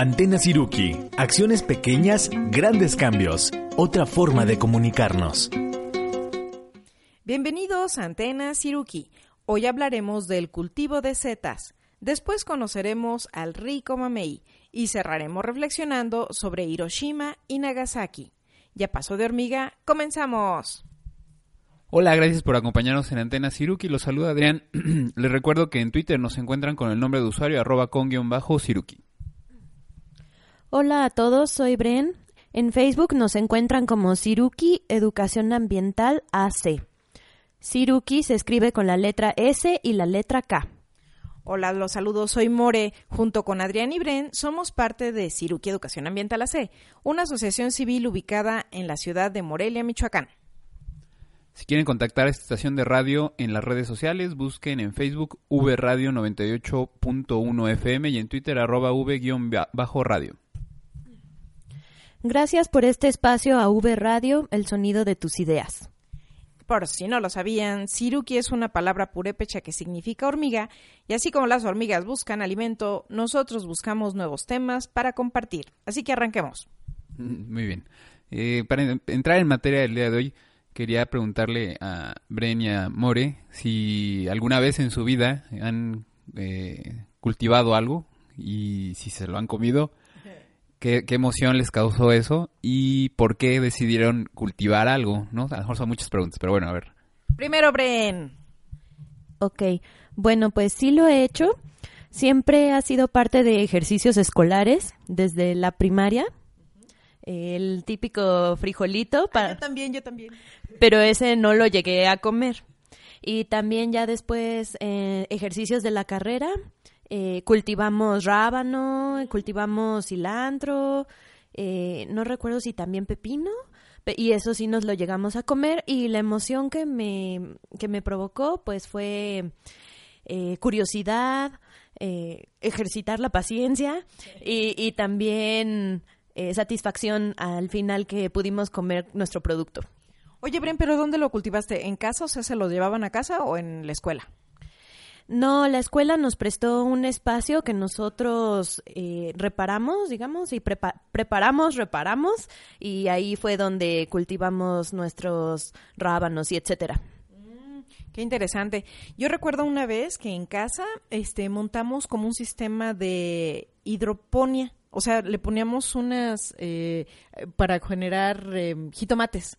Antena Siruki. Acciones pequeñas, grandes cambios. Otra forma de comunicarnos. Bienvenidos a Antena Siruki. Hoy hablaremos del cultivo de setas. Después conoceremos al rico mamey y cerraremos reflexionando sobre Hiroshima y Nagasaki. Ya pasó de hormiga, comenzamos. Hola, gracias por acompañarnos en Antena Siruki. Los saluda Adrián. Les recuerdo que en Twitter nos encuentran con el nombre de usuario arroba con-siruki. Hola a todos, soy Bren. En Facebook nos encuentran como Siruki Educación Ambiental AC. Siruki se escribe con la letra S y la letra K. Hola, los saludos, soy More. Junto con Adrián y Bren somos parte de Siruki Educación Ambiental AC, una asociación civil ubicada en la ciudad de Morelia, Michoacán. Si quieren contactar a esta estación de radio en las redes sociales, busquen en Facebook V Radio 98.1 FM y en Twitter arroba V-radio. Gracias por este espacio a V Radio, el sonido de tus ideas. Por si no lo sabían, Siruki es una palabra purépecha que significa hormiga, y así como las hormigas buscan alimento, nosotros buscamos nuevos temas para compartir. Así que arranquemos. Muy bien. Eh, para entrar en materia del día de hoy, quería preguntarle a Bren y a More si alguna vez en su vida han eh, cultivado algo y si se lo han comido qué, emoción les causó eso y por qué decidieron cultivar algo, ¿no? A lo mejor son muchas preguntas, pero bueno, a ver. Primero, Bren. Ok, bueno, pues sí lo he hecho. Siempre ha sido parte de ejercicios escolares desde la primaria. El típico frijolito. Ah, para... yo también, yo también. Pero ese no lo llegué a comer. Y también ya después eh, ejercicios de la carrera eh, cultivamos rábano, cultivamos cilantro, eh, no recuerdo si también pepino, y eso sí nos lo llegamos a comer y la emoción que me, que me provocó pues fue eh, curiosidad, ejercitar la paciencia y, y también satisfacción al final que pudimos comer nuestro producto. Oye, Bren, pero ¿dónde lo cultivaste? ¿En casa? O sea, ¿se lo llevaban a casa o en la escuela? No, la escuela nos prestó un espacio que nosotros eh, reparamos, digamos, y preparamos, reparamos, y ahí fue donde cultivamos nuestros rábanos y etcétera. Mm, qué interesante. Yo recuerdo una vez que en casa este, montamos como un sistema de hidroponía. O sea, le poníamos unas eh, para generar eh, jitomates.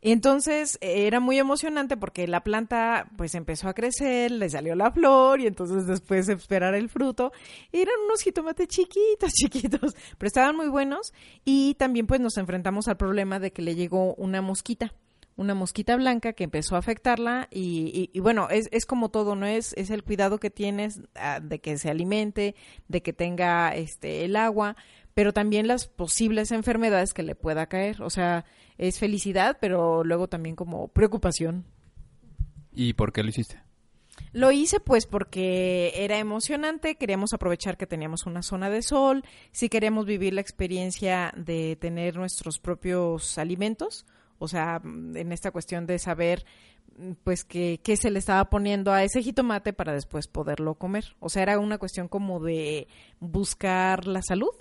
Entonces era muy emocionante porque la planta pues empezó a crecer, le salió la flor y entonces después esperar el fruto. Eran unos jitomates chiquitos, chiquitos, pero estaban muy buenos y también pues nos enfrentamos al problema de que le llegó una mosquita una mosquita blanca que empezó a afectarla y, y, bueno, es, es, como todo, ¿no? Es, es el cuidado que tienes ah, de que se alimente, de que tenga este el agua, pero también las posibles enfermedades que le pueda caer. O sea, es felicidad, pero luego también como preocupación. ¿Y por qué lo hiciste? Lo hice pues porque era emocionante, queríamos aprovechar que teníamos una zona de sol, si queríamos vivir la experiencia de tener nuestros propios alimentos, o sea, en esta cuestión de saber pues qué se le estaba poniendo a ese jitomate para después poderlo comer. O sea, era una cuestión como de buscar la salud.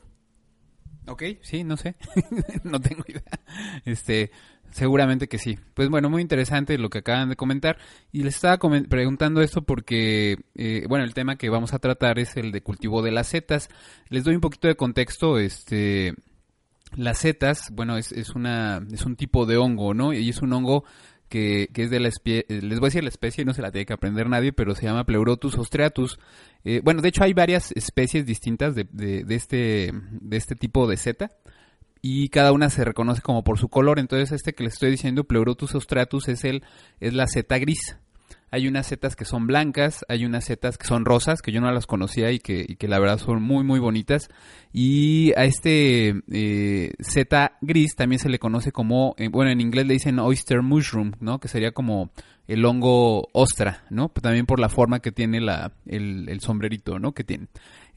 Ok, sí, no sé, no tengo idea. Este, seguramente que sí. Pues bueno, muy interesante lo que acaban de comentar. Y les estaba preguntando esto porque, eh, bueno, el tema que vamos a tratar es el de cultivo de las setas. Les doy un poquito de contexto, este... Las setas, bueno, es, es, una, es un tipo de hongo, ¿no? Y es un hongo que, que, es de la especie, eh, les voy a decir la especie, no se la tiene que aprender nadie, pero se llama Pleurotus ostreatus. Eh, bueno, de hecho hay varias especies distintas de, de, de, este, de este tipo de seta y cada una se reconoce como por su color. Entonces este que les estoy diciendo, Pleurotus ostreatus, es, el, es la seta gris hay unas setas que son blancas, hay unas setas que son rosas, que yo no las conocía y que, la verdad son muy, muy bonitas. Y a este eh, seta gris también se le conoce como, eh, bueno, en inglés le dicen oyster mushroom, ¿no? Que sería como el hongo ostra, ¿no? También por la forma que tiene la, el, el sombrerito, ¿no? Que tiene.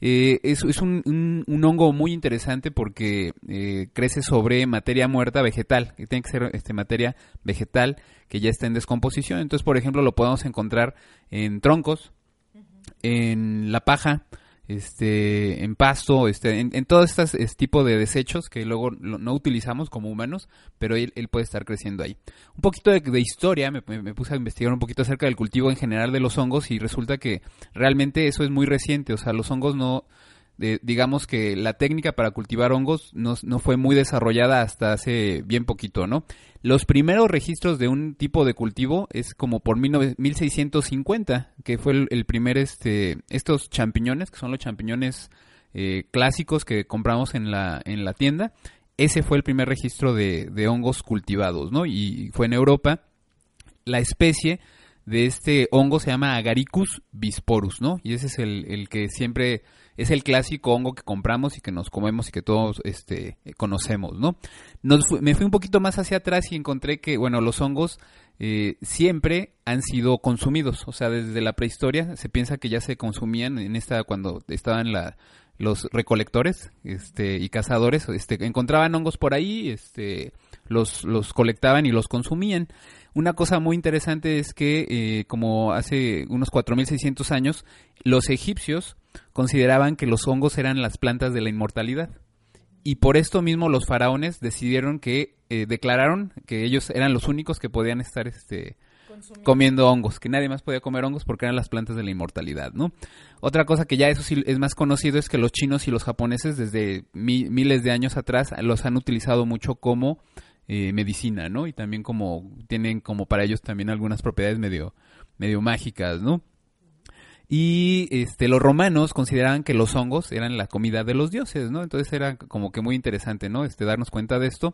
Eh, es, es un, un, hongo muy interesante porque eh, crece sobre materia muerta vegetal, que tiene que ser este, materia vegetal que ya está en descomposición. Entonces, por ejemplo, lo podemos encontrar en troncos, en la paja, este, en pasto, este, en, en todos estos este tipo de desechos que luego no utilizamos como humanos, pero él, él puede estar creciendo ahí. Un poquito de, historia, me, me, puse a investigar un poquito acerca del cultivo en general de los hongos y resulta que realmente eso es muy reciente, o sea, los hongos no, digamos que la técnica para cultivar hongos no, no, fue muy desarrollada hasta hace bien poquito, ¿no? Los primeros registros de un tipo de cultivo es como por 1650, que fue el, primer, este, estos champiñones, que son los champiñones eh, clásicos que compramos en la, en la tienda. Ese fue el primer registro de, de hongos cultivados, ¿no? Y fue en Europa. La especie de este hongo se llama Agaricus bisporus, ¿no? Y ese es el, el que siempre es el clásico hongo que compramos y que nos comemos y que todos este, conocemos, ¿no? me fui un poquito más hacia atrás y encontré que, bueno, los hongos eh, siempre han sido consumidos, o sea, desde la prehistoria se piensa que ya se consumían en esta, cuando estaban la, los recolectores este, y cazadores, este, encontraban hongos por ahí, este, los, los colectaban y los consumían. Una cosa muy interesante es que, eh, como hace unos 4.600 años, los egipcios consideraban que los hongos eran las plantas de la inmortalidad. Y por esto mismo los faraones decidieron que, eh, declararon que ellos eran los únicos que podían estar este, comiendo hongos, que nadie más podía comer hongos porque eran las plantas de la inmortalidad, ¿no? Otra cosa que ya eso sí es más conocido es que los chinos y los japoneses desde miles de años atrás los han utilizado mucho como eh, medicina, ¿no? Y también como tienen como para ellos también algunas propiedades medio medio mágicas, ¿no? Y este, los romanos consideraban que los hongos eran la comida de los dioses, ¿no? Entonces era como que muy interesante, ¿no? Este, darnos cuenta de esto.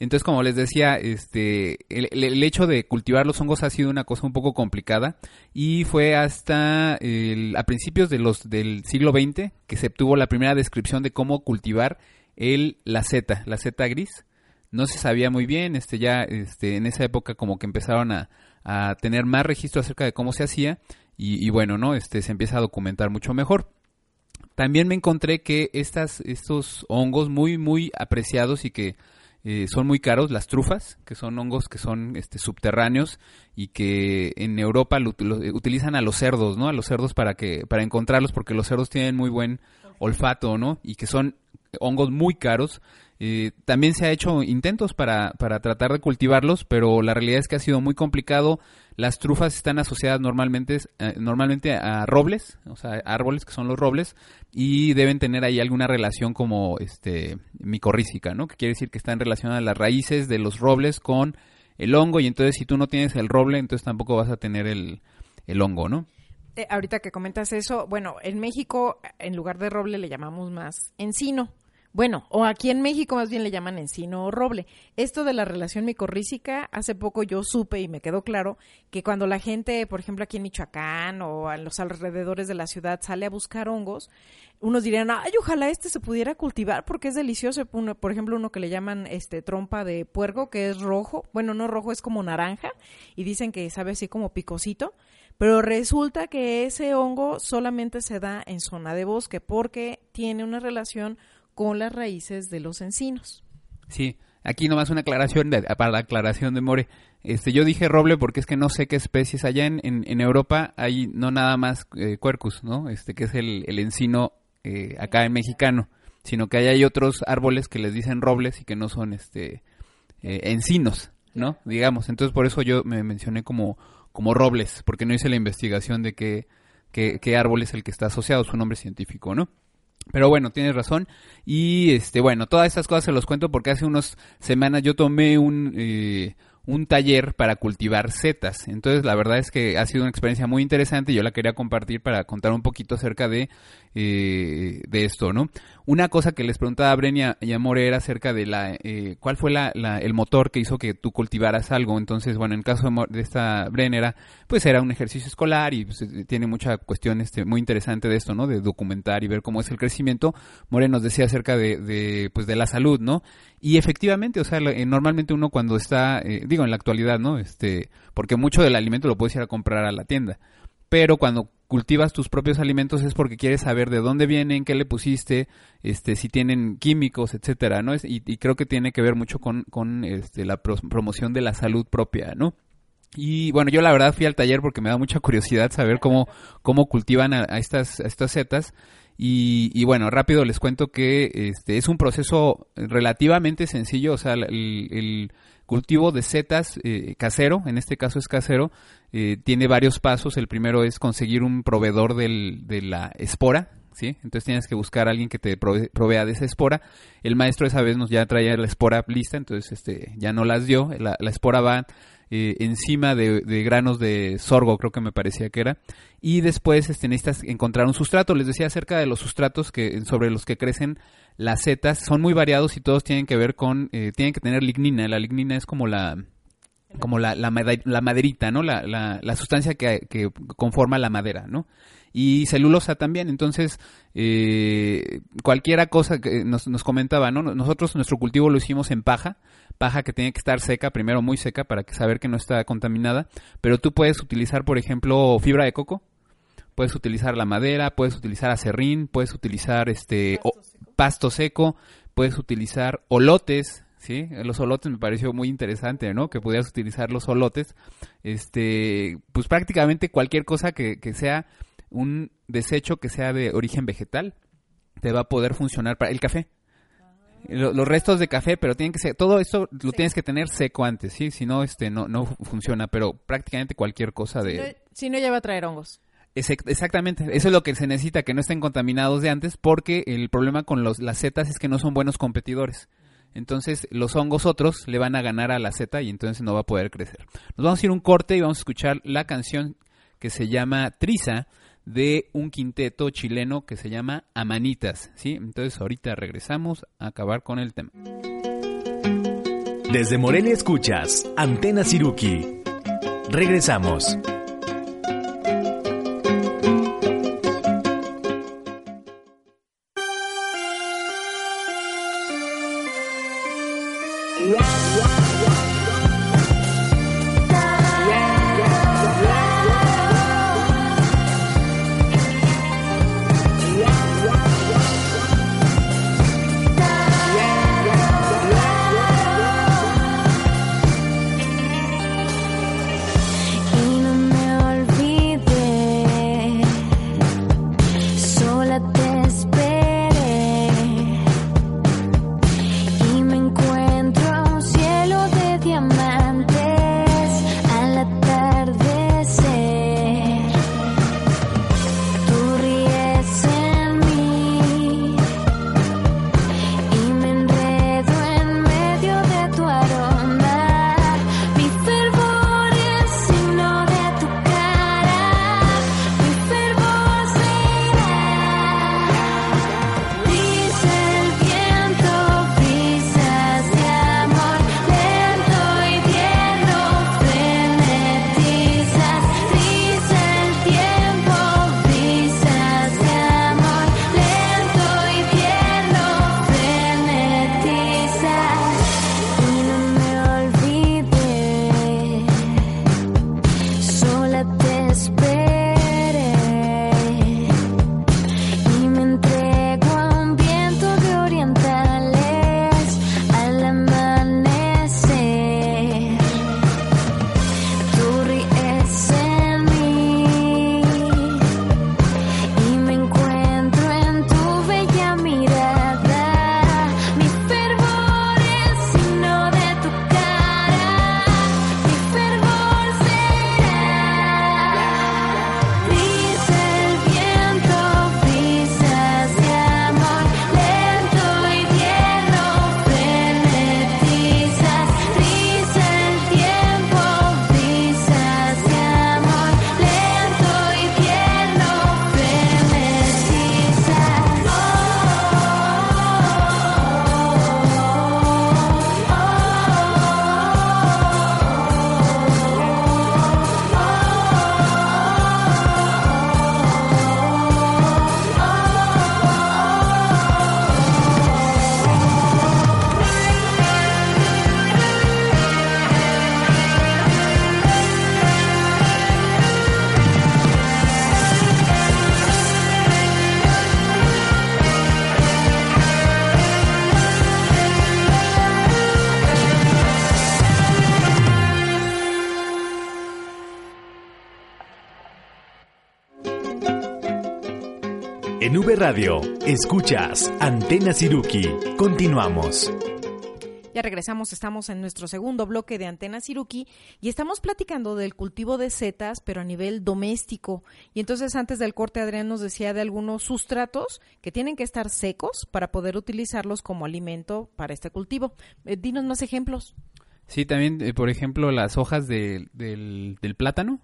Entonces, como les decía, este, el, hecho de cultivar los hongos ha sido una cosa un poco complicada y fue hasta a principios de los, del siglo XX que se obtuvo la primera descripción de cómo cultivar el, la seta, la seta gris. No se sabía muy bien, este, ya este, en esa época como que empezaron a, a tener más registro acerca de cómo se hacía y, bueno, ¿no? Este se empieza a documentar mucho mejor. También me encontré que estas, estos hongos muy, muy apreciados y que eh, son muy caros, las trufas, que son hongos que son este, subterráneos y que en Europa lo, utilizan a los cerdos, ¿no? A los cerdos para que para encontrarlos porque los cerdos tienen muy buen olfato, ¿no? Y que son hongos muy caros eh, también se ha hecho intentos para, para tratar de cultivarlos, pero la realidad es que ha sido muy complicado. Las trufas están asociadas normalmente, eh, normalmente a robles, o sea, árboles que son los robles, y deben tener ahí alguna relación como este micorrícica, ¿no? Que quiere decir que están relacionadas las raíces de los robles con el hongo, y entonces si tú no tienes el roble, entonces tampoco vas a tener el, el hongo, ¿no? Eh, ahorita que comentas eso, bueno, en México en lugar de roble le llamamos más encino. Bueno, o aquí en México más bien le llaman encino o roble. Esto de la relación micorrícica, hace poco yo supe y me quedó claro que cuando la gente, por ejemplo, aquí en Michoacán o a los alrededores de la ciudad sale a buscar hongos, unos dirían, ay, ojalá este se pudiera cultivar porque es delicioso. por ejemplo, uno que le llaman este trompa de puerco, que es rojo, bueno, no rojo, es como naranja, y dicen que sabe así como picosito. Pero resulta que ese hongo solamente se da en zona de bosque porque tiene una relación con las raíces de los encinos. Sí, aquí nomás una aclaración para la aclaración de More. Este, yo dije roble porque es que no sé qué especies allá en, Europa hay no nada más eh, quercus, ¿no? Este que es el, el encino eh, acá en mexicano, sino que allá hay otros árboles que les dicen robles y que no son este eh, encinos, ¿no? Digamos, entonces por eso yo me mencioné como como robles, porque no hice la investigación de qué, qué, qué árbol es el que está asociado, su nombre científico, ¿no? Pero bueno, tienes razón. Y este, bueno, todas estas cosas se los cuento porque hace unas semanas yo tomé un, eh, un taller para cultivar setas. Entonces, la verdad es que ha sido una experiencia muy interesante y yo la quería compartir para contar un poquito acerca de, eh, de esto, ¿no? Una cosa que les preguntaba a Brenia y a More era acerca de la, eh, cuál fue la, el motor que hizo que tú cultivaras algo. Entonces, bueno, en el caso de, esta Brenera, pues era un ejercicio escolar y pues, eh, tiene mucha cuestión este, muy interesante de esto, ¿no? De documentar y ver cómo es el crecimiento. More nos decía acerca de, de pues, de la salud, ¿no? Y efectivamente, o sea, eh, normalmente uno cuando está, eh, digo, en la actualidad, ¿no? Este, porque mucho del alimento lo puedes ir a comprar a la tienda. Pero cuando cultivas tus propios alimentos es porque quieres saber de dónde vienen, qué le pusiste, este, si tienen químicos, etcétera, ¿no? Y, y creo que tiene que ver mucho con, con este, la promoción de la salud propia, ¿no? Y bueno, yo la verdad fui al taller porque me da mucha curiosidad saber cómo, cómo cultivan a, estas, a estas setas Y, y bueno, rápido les cuento que este es un proceso relativamente sencillo, o sea, el, cultivo de setas eh, casero, en este caso es casero, eh, tiene varios pasos. El primero es conseguir un proveedor del, de la espora, ¿sí? Entonces tienes que buscar a alguien que te prove- provea de esa espora. El maestro esa vez nos ya traía la espora lista, entonces este ya no las dio. La, la espora va eh, encima de, de granos de sorgo, creo que me parecía que era. Y después este, necesitas encontrar un sustrato. Les decía acerca de los sustratos que sobre los que crecen las setas. Son muy variados y todos tienen que ver con, eh, tienen que tener lignina. La lignina es como la como la, la, la maderita, ¿no? La, la, la sustancia que, que conforma la madera, ¿no? Y celulosa también. Entonces, eh, cualquiera cosa que nos, nos comentaba, ¿no? Nosotros nuestro cultivo lo hicimos en paja, paja que tiene que estar seca, primero muy seca para que saber que no está contaminada, pero tú puedes utilizar, por ejemplo, fibra de coco, puedes utilizar la madera, puedes utilizar acerrín, puedes utilizar este o- pasto seco, puedes utilizar olotes, ¿sí? Los olotes me pareció muy interesante, ¿no? Que pudieras utilizar los olotes, este, pues prácticamente cualquier cosa que, que sea un desecho que sea de origen vegetal te va a poder funcionar para el café. Lo- Los restos de café, pero tienen que ser, todo esto lo tienes que tener seco antes, ¿sí? Si no, este, no, no funciona, pero prácticamente cualquier cosa de... Si no, si no, ya va a traer hongos. Exact- Exactamente, eso es lo que se necesita, que no estén contaminados de antes, porque el problema con los, las setas es que no son buenos competidores. Entonces los hongos otros le van a ganar a la seta y entonces no va a poder crecer. Nos vamos a ir un corte y vamos a escuchar la canción que se llama Triza de un quinteto chileno que se llama Amanitas, ¿sí? Entonces ahorita regresamos a acabar con el tema. Desde Morelia escuchas Antena Siruki. Regresamos. Radio, escuchas Antena Siruki. Continuamos. Ya regresamos, estamos en nuestro segundo bloque de Antena Siruki y estamos platicando del cultivo de setas, pero a nivel doméstico. Y entonces antes del corte Adrián nos decía de algunos sustratos que tienen que estar secos para poder utilizarlos como alimento para este cultivo. Eh, dinos más ejemplos. Sí, también, eh, por ejemplo, las hojas de- del, del plátano,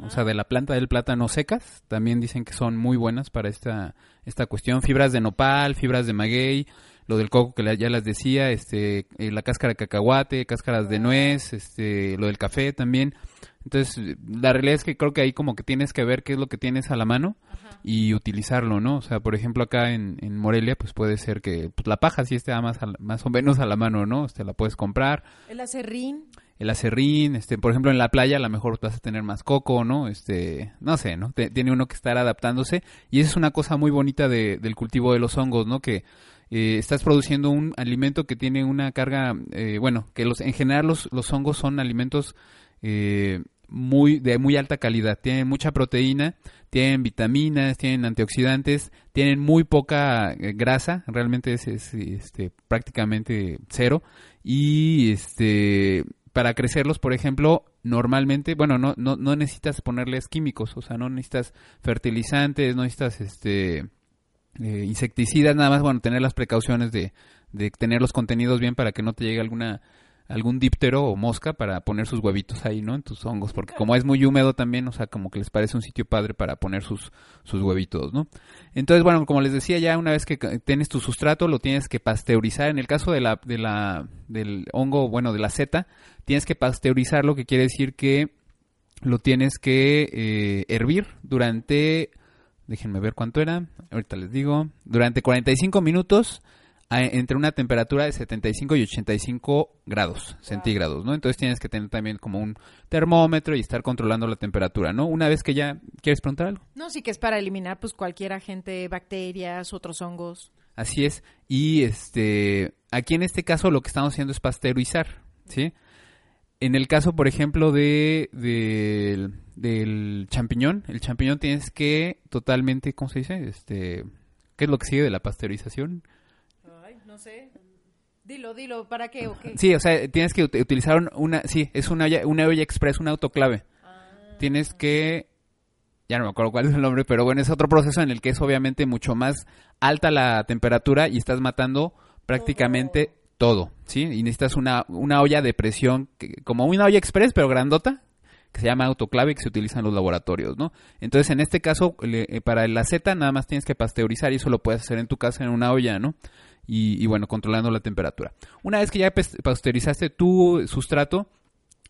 o sea, de la planta del plátano secas, también dicen que son muy buenas para esta, esta cuestión. Fibras de nopal, fibras de maguey, lo del coco que ya las decía, este, eh, la cáscara de cacahuate, cáscaras de nuez, este, lo del café también. Entonces, la realidad es que creo que ahí como que tienes que ver qué es lo que tienes a la mano y utilizarlo, ¿no? O sea, por ejemplo, acá en, en Morelia, pues puede ser que pues, la paja sí esté más, a más o menos a la mano, ¿no? Este, la puedes comprar El acerrín. El acerrín, este, por ejemplo, en la playa a lo mejor vas a tener más coco, ¿no? Este, no sé, ¿no? Tiene uno que estar adaptándose y esa es una cosa muy bonita de- del cultivo de los hongos, ¿no? Que eh, estás produciendo un alimento que tiene una carga, eh, bueno, que los, en general los, los hongos son alimentos eh, muy de muy alta calidad, tienen mucha proteína, tienen vitaminas, tienen antioxidantes, tienen muy poca eh, grasa, realmente es, es, este, prácticamente cero y este para crecerlos, por ejemplo, normalmente, bueno, no, no, no necesitas ponerles químicos, o sea, no necesitas fertilizantes, no necesitas este eh, insecticidas, nada más, bueno, tener las precauciones de, de tener los contenidos bien para que no te llegue alguna algún díptero o mosca para poner sus huevitos ahí, ¿no? En tus hongos, porque como es muy húmedo también, o sea, como que les parece un sitio padre para poner sus, sus huevitos, ¿no? Entonces, bueno, como les decía, ya una vez que tienes tu sustrato, lo tienes que pasteurizar. En el caso de la, de la, del hongo, bueno, de la seta, tienes que pasteurizarlo, que quiere decir que lo tienes que eh, hervir durante, déjenme ver cuánto era, ahorita les digo, durante 45 minutos entre una temperatura de 75 y 85 grados centígrados, ¿no? Entonces tienes que tener también como un termómetro y estar controlando la temperatura, ¿no? Una vez que ya, ¿quieres preguntar algo? No, sí que es para eliminar pues cualquier agente, bacterias, otros hongos. Así es. Y este, aquí en este caso lo que estamos haciendo es pasteurizar, ¿sí? En el caso, por ejemplo, de, del, del champiñón, el champiñón tienes que totalmente, ¿cómo se dice? Este, ¿qué es lo que sigue de la pasteurización? No sé. Dilo, dilo, ¿para qué o qué? Sí, o sea, tienes que ut- utilizar un- una, sí, es una olla, una olla express, una autoclave. Tienes que, ya no me acuerdo cuál es el nombre, pero bueno, es otro proceso en el que es obviamente mucho más alta la temperatura y estás matando prácticamente todo, ¿sí? Y necesitas una, una olla de presión, que- como una olla express, pero grandota, que se llama autoclave que se utiliza en los laboratorios, ¿no? Entonces, en este caso, le- eh, para la Z nada más tienes que pasteurizar y eso lo puedes hacer en tu casa en una olla, ¿no? Y, bueno, controlando la temperatura. Una vez que ya pasteurizaste tu sustrato,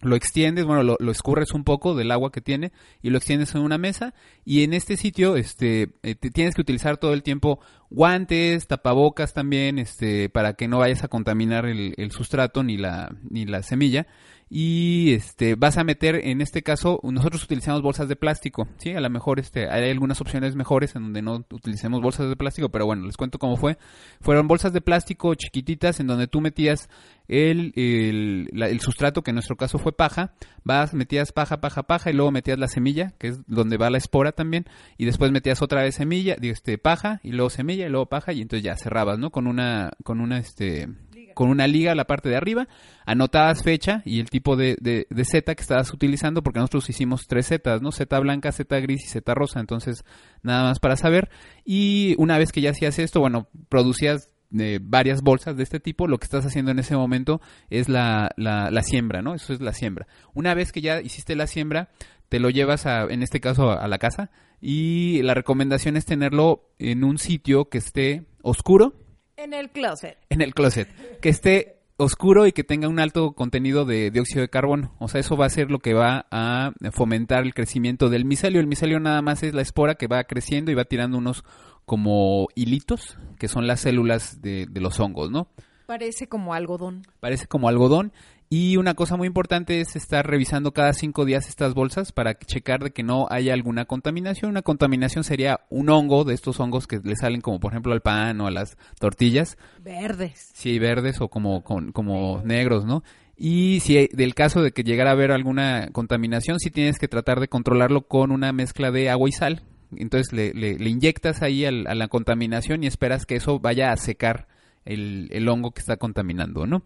lo extiendes, bueno, lo, escurres un poco del agua que tiene y lo extiendes en una mesa y en este sitio este eh, tienes que utilizar todo el tiempo guantes, tapabocas también, este para que no vayas a contaminar el, el sustrato ni la ni la semilla y este vas a meter en este caso nosotros utilizamos bolsas de plástico, sí, a lo mejor este hay algunas opciones mejores en donde no utilicemos bolsas de plástico, pero bueno, les cuento cómo fue. Fueron bolsas de plástico chiquititas en donde tú metías el, el, la- el sustrato, que en nuestro caso fue paja, vas, metías paja, paja, paja, y luego metías la semilla, que es donde va la espora también, y después metías otra vez semilla, este, paja, y luego semilla, y luego paja, y entonces ya cerrabas, ¿no? Con una, con una, este, con una liga a la parte de arriba, anotabas fecha y el tipo de, de, seta que estabas utilizando, porque nosotros hicimos tres setas, ¿no? Seta blanca, seta gris y seta rosa, entonces nada más para saber. Y una vez que ya hacías esto, bueno, producías eh, varias bolsas de este tipo, lo que estás haciendo en ese momento es la, la, siembra, ¿no? Eso es la siembra. Una vez que ya hiciste la siembra, te lo llevas a, en este caso a la casa y la recomendación es tenerlo en un sitio que esté oscuro, En el closet. en el closet, que esté oscuro y que tenga un alto contenido de dióxido de carbono. O sea, eso va a ser lo que va a fomentar el crecimiento del micelio. El micelio nada más es la espora que va creciendo y va tirando unos como hilitos, que son las células de, de los hongos, ¿no? Parece como algodón. Parece como algodón. Y una cosa muy importante es estar revisando cada cinco días estas bolsas para checar de que no haya alguna contaminación. Una contaminación sería un hongo de estos hongos que le salen como por ejemplo al pan o a las tortillas. Verdes. Sí, verdes o como, con- como negros, ¿no? Y si del caso de que llegara a haber alguna contaminación, sí tienes que tratar de controlarlo con una mezcla de agua y sal. Entonces le, le- le inyectas ahí al- a la contaminación y esperas que eso vaya a secar el, el hongo que está contaminando, ¿no?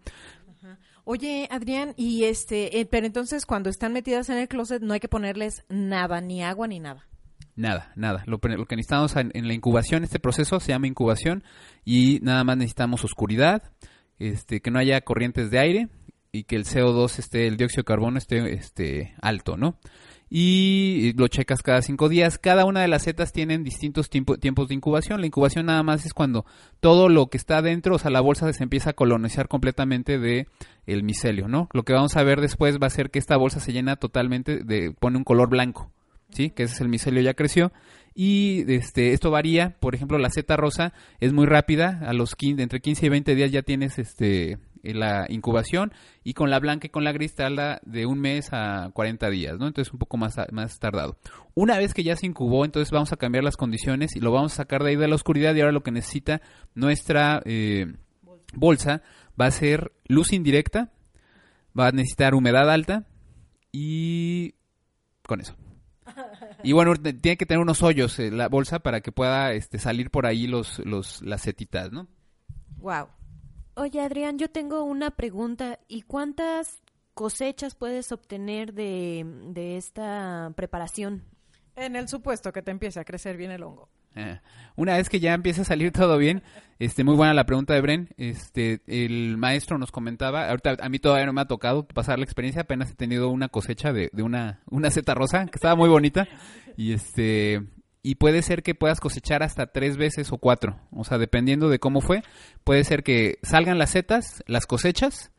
Oye, Adrián, y este, eh, pero entonces cuando están metidas en el closet no hay que ponerles nada, ni agua ni nada. Nada, nada. Lo, lo que necesitamos en, la incubación, este proceso se llama incubación y nada más necesitamos oscuridad, este, que no haya corrientes de aire y que el CO2 esté, el dióxido de carbono esté, este, alto, ¿no? Y lo checas cada cinco días. Cada una de las setas tienen distintos tiempo- tiempos de incubación. La incubación nada más es cuando todo lo que está dentro, o sea, la bolsa se empieza a colonizar completamente de el micelio, ¿no? Lo que vamos a ver después va a ser que esta bolsa se llena totalmente de, pone un color blanco. ¿sí? Que ese es el micelio ya creció. Y este, esto varía, por ejemplo, la seta rosa es muy rápida, a los 15, entre 15 y 20 días ya tienes este la incubación y con la blanca y con la gris tarda de un mes a 40 días, ¿no? Entonces un poco más, más tardado. Una vez que ya se incubó, entonces vamos a cambiar las condiciones y lo vamos a sacar de ahí de la oscuridad y ahora lo que necesita nuestra eh, bolsa va a ser luz indirecta, va a necesitar humedad alta y con eso. Y bueno, tiene que tener unos hoyos eh, la bolsa para que pueda este, salir por ahí los, los, las setitas, ¿no? Wow. Oye, Adrián, yo tengo una pregunta. ¿Y cuántas cosechas puedes obtener de, de esta preparación? En el supuesto que te empiece a crecer bien el hongo. Eh, Una vez que ya empieza a salir todo bien, este, muy buena la pregunta de Bren. Este, el maestro nos comentaba, ahorita a mí todavía no me ha tocado pasar la experiencia, apenas he tenido una cosecha de, de una, una seta rosa que estaba muy bonita y este, y puede ser que puedas cosechar hasta tres veces o cuatro, o sea, dependiendo de cómo fue, puede ser que salgan las setas, las cosechas,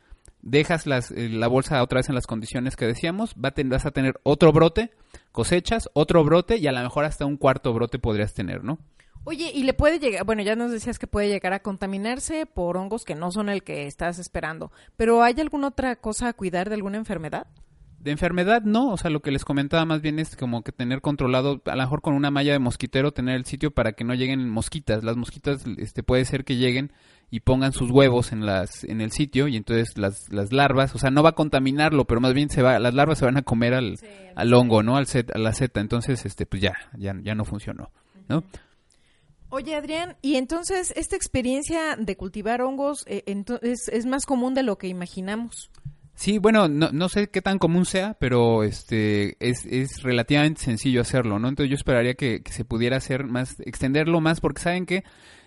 dejas las, eh, la bolsa otra vez en las condiciones que decíamos, va a vas a tener otro brote, cosechas, otro brote y a lo mejor hasta un cuarto brote podrías tener, ¿no? Oye, y le puede llegar, bueno, ya nos decías que puede llegar a contaminarse por hongos que no son el que estás esperando, pero ¿hay alguna otra cosa a cuidar de alguna enfermedad? De enfermedad no, o sea, lo que les comentaba más bien es como que tener controlado, a lo mejor con una malla de mosquitero, tener el sitio para que no lleguen mosquitas. Las mosquitas, este, puede ser que lleguen y pongan sus huevos en las, en el sitio y entonces las, las larvas, o sea, no va a contaminarlo, pero más bien se va, las larvas se van a comer al, al hongo, ¿no? Al set, a la seta, entonces, este, pues ya, ya, ya no funcionó, ¿no? Oye, Adrián, y entonces esta experiencia de cultivar hongos eh, es, es más común de lo que imaginamos. Sí, bueno, no, no sé qué tan común sea, pero este es, es relativamente sencillo hacerlo, ¿no? Entonces yo esperaría que, que se pudiera hacer más, extenderlo más, porque saben que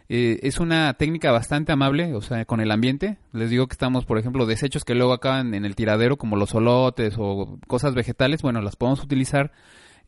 eh, es una técnica bastante amable, o sea, con el ambiente. Les digo que estamos, por ejemplo, desechos que luego acaban en el tiradero, como los solotes o cosas vegetales, bueno, las podemos utilizar.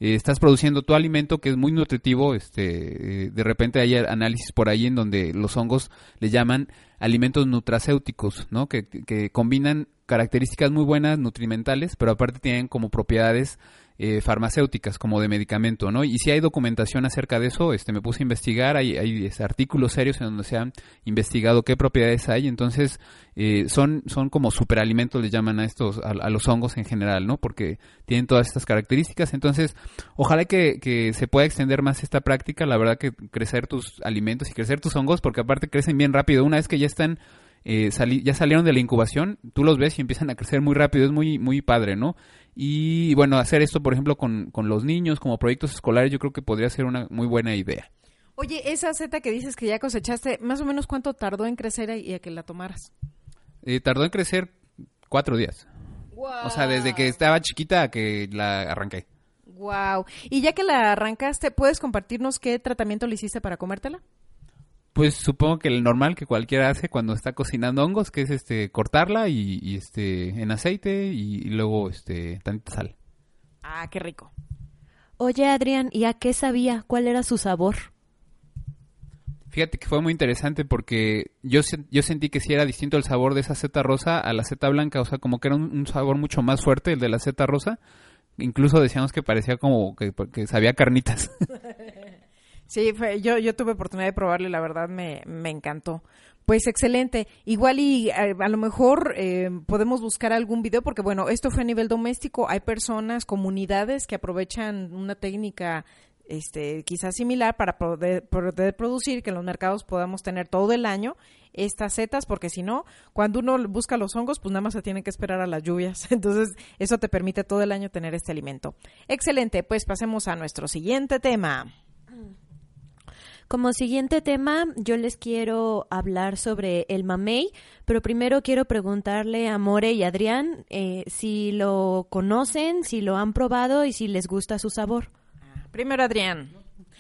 Eh, estás produciendo tu alimento que es muy nutritivo, este, eh, de repente hay análisis por ahí en donde los hongos le llaman alimentos nutracéuticos, ¿no? Que, que combinan características muy buenas, nutrimentales, pero aparte tienen como propiedades eh, farmacéuticas, como de medicamento, ¿no? Y si hay documentación acerca de eso, este, me puse a investigar, hay, hay artículos serios en donde se han investigado qué propiedades hay, entonces eh, son, son como superalimentos, le llaman a estos, a, a los hongos en general, ¿no? Porque tienen todas estas características, entonces ojalá que, que se pueda extender más esta práctica, la verdad que crecer tus alimentos y crecer tus hongos, porque aparte crecen bien rápido, una vez que ya están eh, sali- ya salieron de la incubación, tú los ves y empiezan a crecer muy rápido, es muy, muy padre, ¿no? Y bueno, hacer esto, por ejemplo, con, con los niños, como proyectos escolares, yo creo que podría ser una muy buena idea. Oye, esa seta que dices que ya cosechaste, más o menos cuánto tardó en crecer y a que la tomaras. Eh, tardó en crecer cuatro días. O sea, desde que estaba chiquita a que la arranqué. Wow. Y ya que la arrancaste, ¿puedes compartirnos qué tratamiento le hiciste para comértela? Pues supongo que el normal que cualquiera hace cuando está cocinando hongos, que es este cortarla y, y, este en aceite y, y luego este tantita sal. Ah, qué rico. Oye, Adrián, ¿y a qué sabía? ¿Cuál era su sabor? Fíjate que fue muy interesante porque yo, yo sentí que sí era distinto el sabor de esa seta rosa a la seta blanca, o sea, como que era un, un sabor mucho más fuerte el de la seta rosa. Incluso decíamos que parecía como que, que sabía carnitas. Sí, fue- yo, yo tuve oportunidad de probarlo y la verdad me, encantó. Pues excelente. Igual y eh, a lo mejor eh, podemos buscar algún video porque bueno, esto fue a nivel doméstico. Hay personas, comunidades que aprovechan una técnica este quizás similar para poder, producir que en los mercados podamos tener todo el año estas setas porque si no, cuando uno busca los hongos, pues nada más se tiene que esperar a las lluvias. Entonces, eso te permite todo el año tener este alimento. Excelente, pues pasemos a nuestro siguiente tema. Como siguiente tema, yo les quiero hablar sobre el mamey, pero primero quiero preguntarle a More y Adrián eh, si lo conocen, si lo han probado y si les gusta su sabor. Primero Adrián.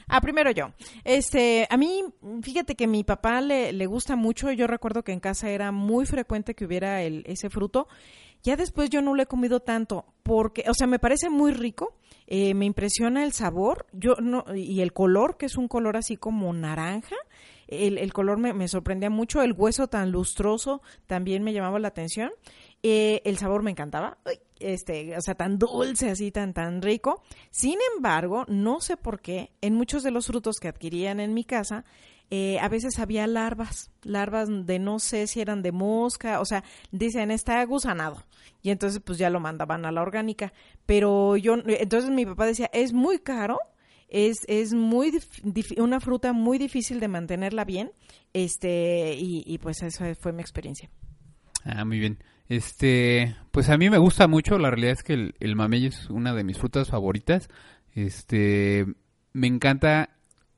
Ah, primero yo. Este, a mí, fíjate que mi papá le, le gusta mucho. Yo recuerdo que en casa era muy frecuente que hubiera el, ese fruto. Ya después yo no lo he comido tanto porque, o sea, me parece muy rico. Eh, me impresiona el sabor. Yo no y el color, que es un color así como naranja. El, el color me, me sorprendía mucho. El hueso tan lustroso también me llamaba la atención. Eh, el sabor me encantaba. Uy, este, o sea, tan dulce, así, tan, tan rico. Sin embargo, no sé por qué, en muchos de los frutos que adquirían en mi casa, eh, a veces había larvas, larvas de no sé si eran de mosca, o sea, dicen está gusanado. Y entonces pues ya lo mandaban a la orgánica. Pero yo, entonces mi papá decía, es muy caro, es, es muy una fruta muy difícil de mantenerla bien, este, y, y pues esa fue mi experiencia. Ah, muy bien. Este, pues a mí me gusta mucho, la realidad es que el, el mamey es una de mis frutas favoritas. Este, me encanta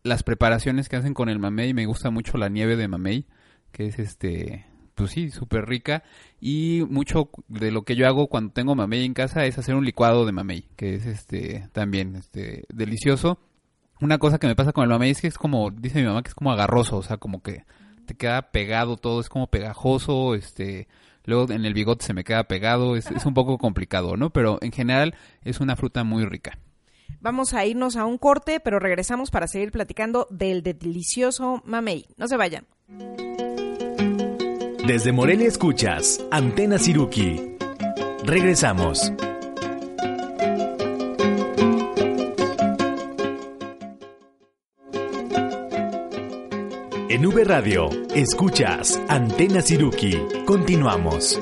las preparaciones que hacen con el mamey, me gusta mucho la nieve de mamey, que es este, pues sí, súper rica. Y mucho de lo que yo hago cuando tengo mamey en casa es hacer un licuado de mamey, que es este, también, este, delicioso. Una cosa que me pasa con el mamey es que es como, dice mi mamá, que es como agarroso, o sea, como que te queda pegado todo, es como pegajoso, este, luego en el bigote se me queda pegado, es, es un poco complicado, ¿no? Pero en general es una fruta muy rica. Vamos a irnos a un corte, pero regresamos para seguir platicando del delicioso mamey. No se vayan. Desde Morelia escuchas Antena Siruki. Regresamos. En V Radio, escuchas Antena Siruki. Continuamos.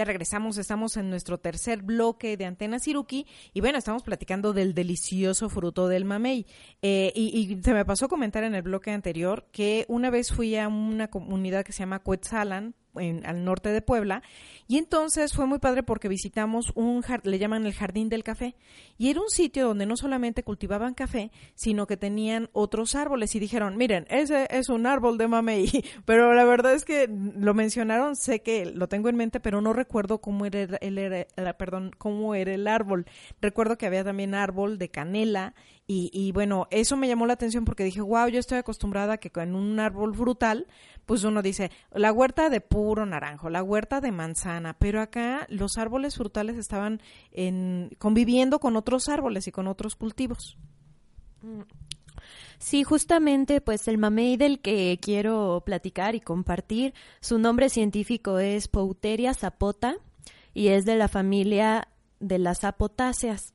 Ya regresamos, estamos en nuestro tercer bloque de Antena Siruki y bueno, estamos platicando del delicioso fruto del mamey. Eh, y, y se me pasó comentar en el bloque anterior que una vez fui a una comunidad que se llama Cuetzalan, en, al norte de Puebla, y entonces fue muy padre porque visitamos un, le llaman el Jardín del Café, y era un sitio donde no solamente cultivaban café, sino que tenían otros árboles, y dijeron, miren, ese es un árbol de mamey, pero la verdad es que lo mencionaron, sé que lo tengo en mente, pero no recuerdo cómo era el, perdón, cómo era el árbol. Recuerdo que había también árbol de canela, y, y bueno, eso me llamó la atención porque dije, wow, yo estoy acostumbrada a que con un árbol frutal, pues uno dice, la huerta de puro naranjo, la huerta de manzana, pero acá los árboles frutales estaban en, conviviendo con otros árboles y con otros cultivos. Sí, justamente, pues el mamey del que quiero platicar y compartir, su nombre científico es Pouteria zapota y es de la familia de las zapotáceas.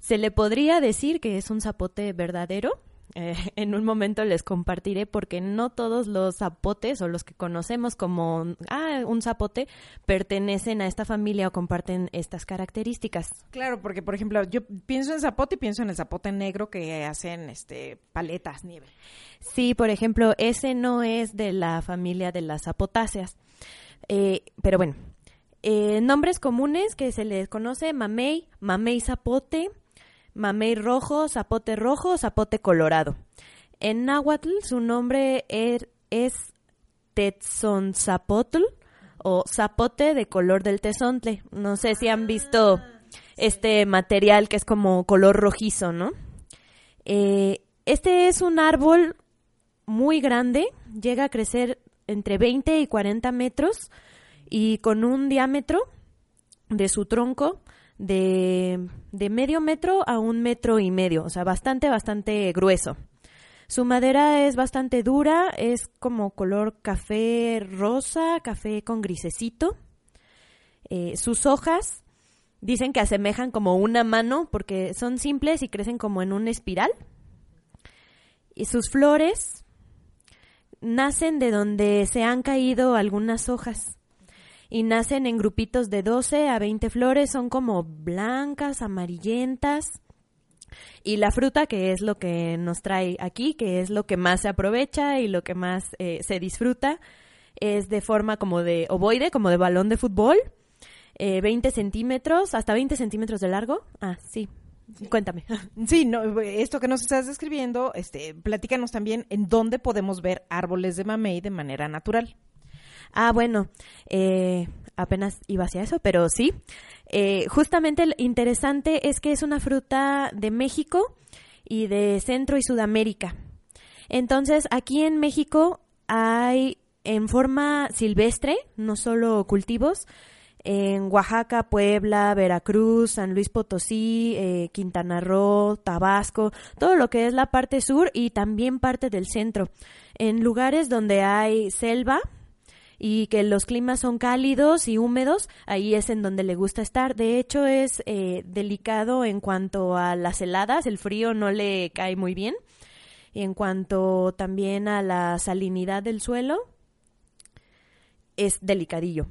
Se le podría decir que es un zapote verdadero. Eh, en un momento les compartiré porque no todos los zapotes o los que conocemos como ah, un zapote pertenecen a esta familia o comparten estas características. Claro, porque por ejemplo, yo pienso en zapote y pienso en el zapote negro que hacen este paletas, nieve. Sí, por ejemplo, ese no es de la familia de las apotáceas. Eh, pero bueno, eh, nombres comunes que se les conoce, mamey, mamey zapote, mamey rojo, zapote rojo, zapote colorado. En náhuatl su nombre er- es Tetzonzapotl o zapote de color del tezontle. No sé si han visto este material que es como color rojizo, ¿no? Eh, este es un árbol muy grande, llega a crecer entre 20 y 40 metros y con un diámetro de su tronco de, de medio metro a un metro y medio, o sea, bastante, bastante grueso. Su madera es bastante dura, es como color café rosa, café con grisecito. Eh, sus hojas dicen que asemejan como una mano porque son simples y crecen como en una espiral. Y sus flores nacen de donde se han caído algunas hojas y nacen en grupitos de 12 a 20 flores, son como blancas, amarillentas. Y la fruta, que es lo que nos trae aquí, que es lo que más se aprovecha y lo que más eh, se disfruta, es de forma como de ovoide, como de balón de fútbol, eh, 20 centímetros, hasta 20 centímetros de largo. Ah, sí, Cuéntame. Sí, no, esto que nos estás describiendo, este, platícanos también en dónde podemos ver árboles de mamey de manera natural. Ah, bueno, eh, apenas iba hacia eso, pero sí. Eh, justamente lo interesante es que es una fruta de México y de Centro y Sudamérica. Entonces, aquí en México hay en forma silvestre, no solo cultivos, en Oaxaca, Puebla, Veracruz, San Luis Potosí, eh, Quintana Roo, Tabasco, todo lo que es la parte sur y también parte del centro. En lugares donde hay selva, y que los climas son cálidos y húmedos, ahí es en donde le gusta estar. De hecho, es eh, delicado en cuanto a las heladas, el frío no le cae muy bien. Y en cuanto también a la salinidad del suelo, es delicadillo.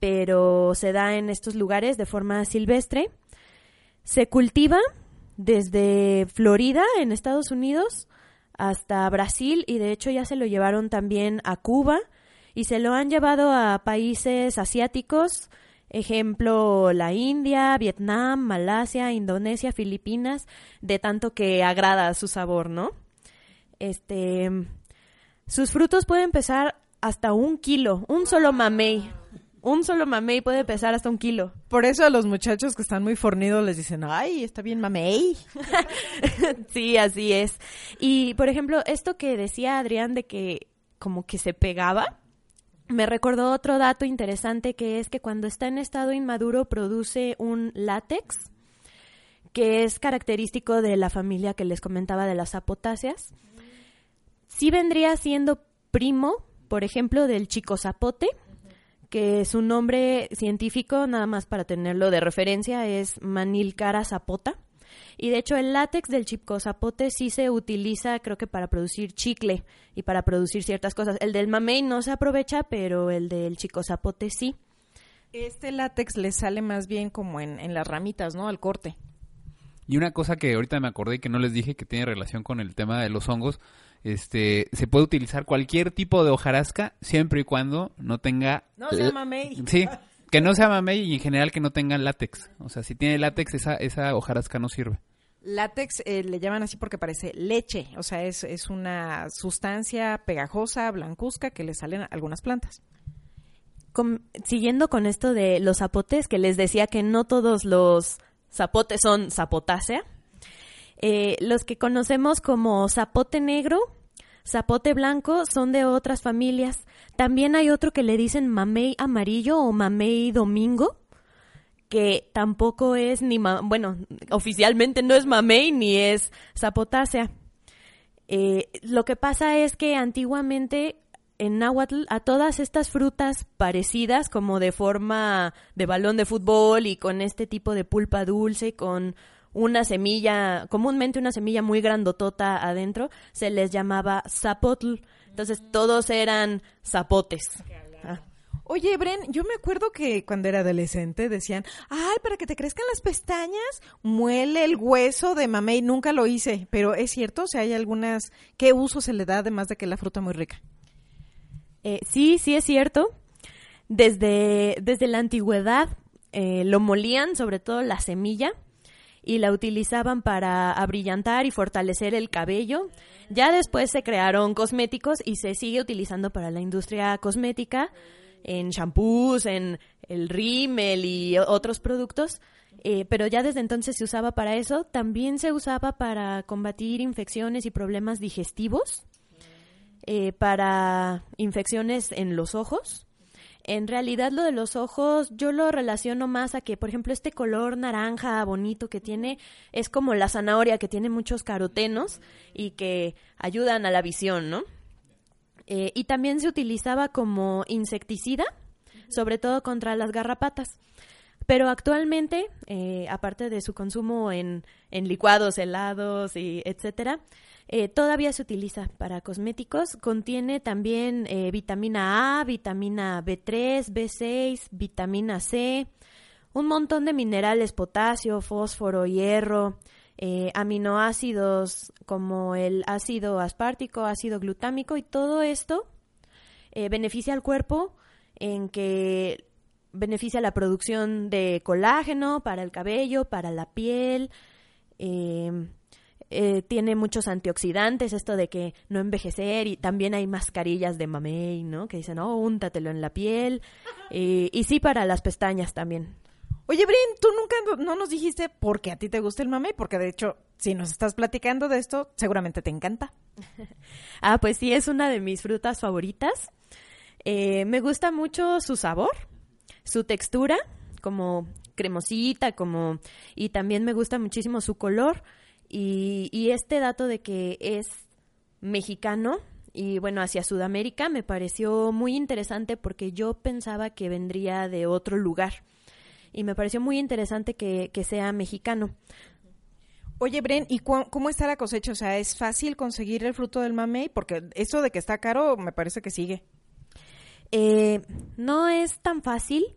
Pero se da en estos lugares de forma silvestre. Se cultiva desde Florida, en Estados Unidos, hasta Brasil y de hecho ya se lo llevaron también a Cuba y se lo han llevado a países asiáticos, ejemplo la India, Vietnam, Malasia, Indonesia, Filipinas, de tanto que agrada su sabor, ¿no? Este, sus frutos pueden pesar hasta un kilo, un solo mamey. Un solo mamey puede pesar hasta un kilo. Por eso a los muchachos que están muy fornidos les dicen, ay, está bien mamey. sí, así es. Y, por ejemplo, esto que decía Adrián de que como que se pegaba, me recordó otro dato interesante que es que cuando está en estado inmaduro produce un látex que es característico de la familia que les comentaba de las zapotáceas. Sí vendría siendo primo, por ejemplo, del chico zapote, que su nombre científico, nada más para tenerlo de referencia, es Manilcara zapota. Y de hecho el látex del chico zapote sí se utiliza creo que para producir chicle y para producir ciertas cosas. El del mamey no se aprovecha, pero el del chico zapote sí. Este látex le sale más bien como en, en las ramitas, ¿no? Al corte. Y una cosa que ahorita me acordé y que no les dije que tiene relación con el tema de los hongos, este, se puede utilizar cualquier tipo de hojarasca siempre y cuando no tenga... No sea mamey. Sí, que no sea mamey y en general que no tenga látex. O sea, si tiene látex, esa, esa hojarasca no sirve. Látex eh, le llaman así porque parece leche, o sea, es, es una sustancia pegajosa, blancuzca, que le salen algunas plantas. Siguiendo con esto de los zapotes, que les decía que no todos los zapotes son zapotácea, eh, los que conocemos como zapote negro, zapote blanco son de otras familias. También hay otro que le dicen mamey amarillo o mamey domingo, que tampoco es ni, ma- bueno, oficialmente no es mamey ni es zapotácea. Eh, lo que pasa es que antiguamente en náhuatl a todas estas frutas parecidas, como de forma de balón de fútbol y con este tipo de pulpa dulce, con una semilla, comúnmente una semilla muy grandotota adentro, se les llamaba zapotl. Entonces todos eran zapotes. Ah. Oye, Bren, yo me acuerdo que cuando era adolescente decían, ay, para que te crezcan las pestañas, muele el hueso de mamey. Nunca lo hice, pero es cierto, o sea, hay algunas, ¿qué uso se le da además de que la fruta muy rica? Eh, sí, sí es cierto. Desde, desde la antigüedad eh, lo molían, sobre todo la semilla, y la utilizaban para abrillantar y fortalecer el cabello. Ya después se crearon cosméticos y se sigue utilizando para la industria cosmética, en shampoos, en el rímel y otros productos. Eh, pero ya desde entonces se usaba para eso. También se usaba para combatir infecciones y problemas digestivos eh, para infecciones en los ojos. En realidad lo de los ojos yo lo relaciono más a que, por ejemplo, este color naranja bonito que tiene es como la zanahoria que tiene muchos carotenos y que ayudan a la visión, ¿no? Eh, y también se utilizaba como insecticida, sobre todo contra las garrapatas. Pero actualmente, eh, aparte de su consumo en, en licuados, helados y etcétera, eh, todavía se utiliza para cosméticos. Contiene también vitamina A, vitamina B3, B6, vitamina C, un montón de minerales, potasio, fósforo, hierro, eh, aminoácidos como el ácido aspartico, ácido glutámico y todo esto eh, beneficia al cuerpo en que beneficia la producción de colágeno para el cabello, para la piel, Eh, eh, tiene muchos antioxidantes, esto de que no envejecer, y también hay mascarillas de mamey, ¿no? Que dicen, oh, úntatelo en la piel. Eh, y sí, para las pestañas también. Oye, Brin, tú nunca no- no nos dijiste por qué a ti te gusta el mamey, porque de hecho, si nos estás platicando de esto, seguramente te encanta. Ah, pues sí, es una de mis frutas favoritas. Eh, me gusta mucho su sabor, su textura, como cremosita, como y también me gusta muchísimo su color y, y este dato de que es mexicano y bueno hacia Sudamérica me pareció muy interesante porque yo pensaba que vendría de otro lugar y me pareció muy interesante que, que sea mexicano. Oye, Bren, ¿y cu- cómo está la cosecha? O sea, ¿es fácil conseguir el fruto del mamey? Porque eso de que está caro me parece que sigue. Eh, no es tan fácil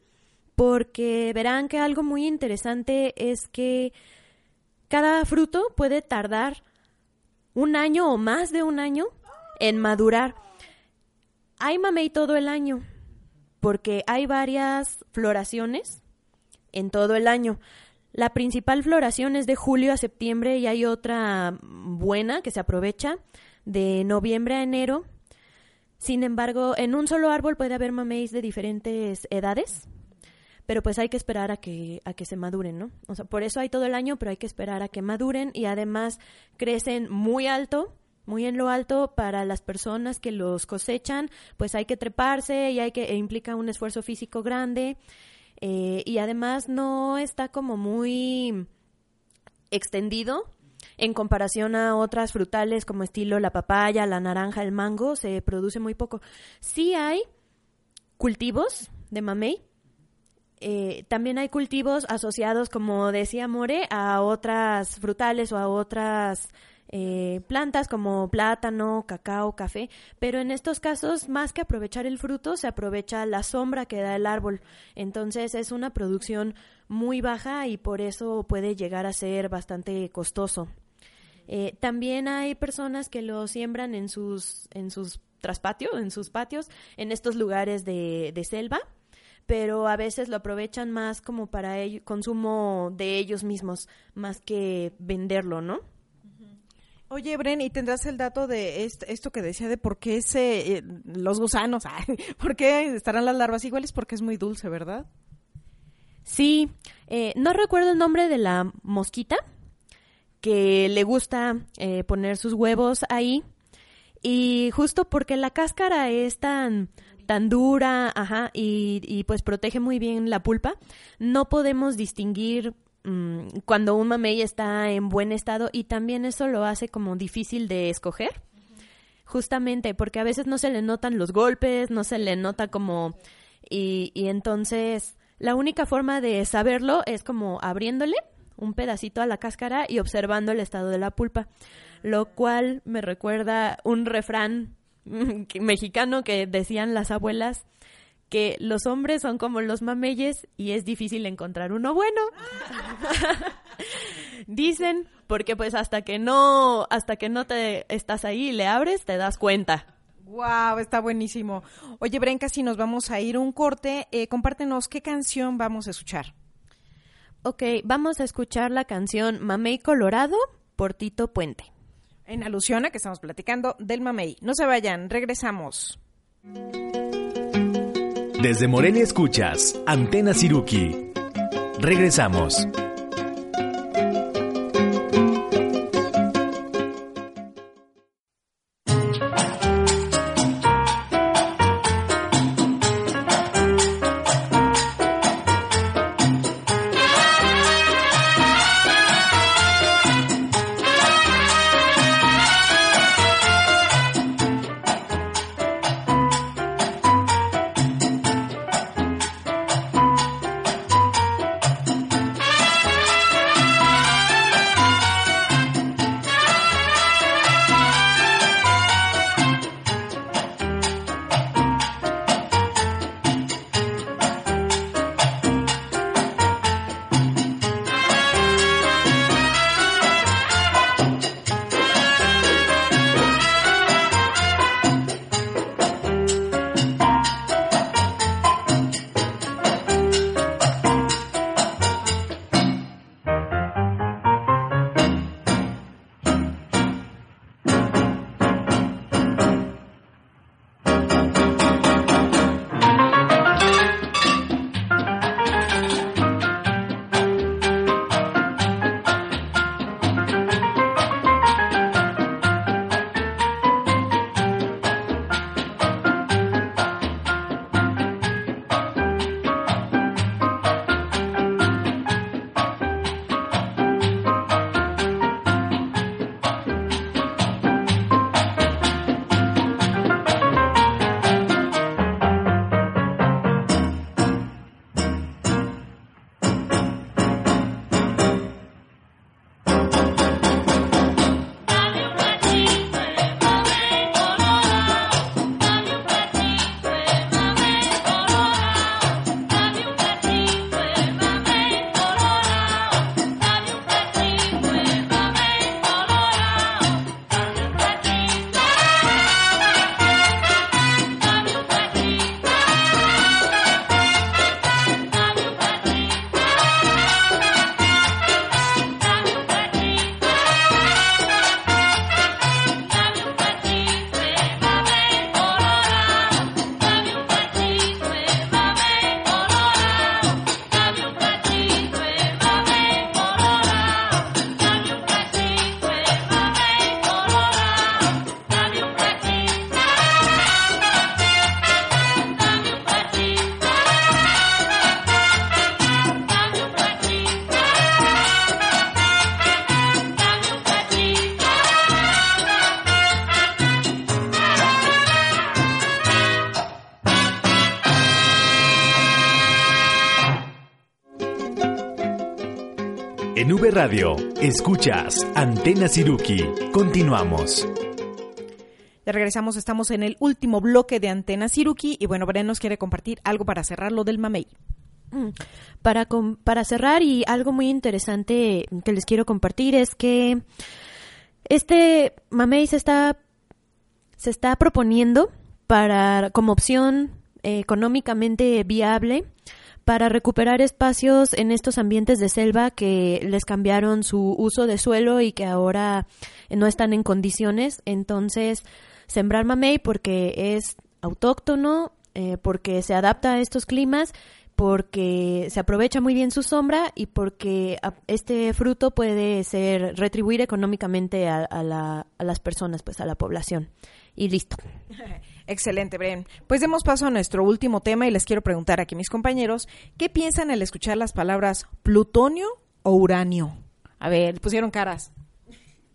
porque verán que algo muy interesante es que cada fruto puede tardar un año o más de un año en madurar. Hay mamey todo el año porque hay varias floraciones en todo el año. La principal floración es de julio a septiembre y hay otra buena que se aprovecha de noviembre a enero sin embargo, en un solo árbol puede haber mameis de diferentes edades, pero pues hay que esperar a que, a que se maduren, ¿no? O sea, por eso hay todo el año, pero hay que esperar a que maduren y además crecen muy alto, muy en lo alto para las personas que los cosechan, pues hay que treparse y hay que e implica un esfuerzo físico grande eh, y además no está como muy extendido en comparación a otras frutales como estilo la papaya, la naranja, el mango, se produce muy poco. Sí hay cultivos de mamey. eh, también hay cultivos asociados, como decía More, a otras frutales o a otras eh, plantas como plátano, cacao, café, pero en estos casos, más que aprovechar el fruto, se aprovecha la sombra que da el árbol. Entonces es una producción muy baja y por eso puede llegar a ser bastante costoso. Eh, también hay personas que lo siembran en sus, en sus traspatios, en sus patios, en estos lugares de, de selva, pero a veces lo aprovechan más como para el consumo de ellos mismos, más que venderlo, ¿no? Oye, Bren, ¿y tendrás el dato de est- esto que decía de por qué se, eh, los gusanos, por qué estarán las larvas iguales? Porque es muy dulce, ¿verdad? Sí, eh, no recuerdo el nombre de la mosquita que le gusta eh, poner sus huevos ahí y justo porque la cáscara es tan tan dura, ajá, y, y pues protege muy bien la pulpa, no podemos distinguir mm, cuando un mamey está en buen estado y también eso lo hace como difícil de escoger. Justamente porque a veces no se le notan los golpes, no se le nota como... Y, y entonces la única forma de saberlo es como abriéndole un pedacito a la cáscara y observando el estado de la pulpa, lo cual me recuerda un refrán mexicano que decían las abuelas que los hombres son como los mameyes y es difícil encontrar uno bueno. Dicen, porque pues hasta que no, hasta que no te estás ahí y le abres, te das cuenta. Wow, está buenísimo. Oye, Bren, casi nos vamos a ir un corte. Eh, compártenos qué canción vamos a escuchar. Ok, vamos a escuchar la canción Mamey Colorado por Tito Puente. En alusión a que estamos platicando del mamey. No se vayan, regresamos. Desde Morelia escuchas Antena Siruki. Regresamos. Radio, escuchas Antena Siruki. Continuamos. Ya regresamos, estamos en el último bloque de Antena Siruki y bueno, Bren nos quiere compartir algo para cerrar lo del mamey. Mm. Para, com- para cerrar y algo muy interesante que les quiero compartir es que este mamey se está se está proponiendo para como opción eh, económicamente viable para recuperar espacios en estos ambientes de selva que les cambiaron su uso de suelo y que ahora no están en condiciones. Entonces, sembrar mamey porque es autóctono, eh, porque se adapta a estos climas, porque se aprovecha muy bien su sombra y porque este fruto puede ser retribuir económicamente a, a la- a las personas, pues a la población. Y listo. Excelente, Bren. Pues demos paso a nuestro último tema y les quiero preguntar aquí a mis compañeros, ¿qué piensan al escuchar las palabras plutonio o uranio? A ver, pusieron caras.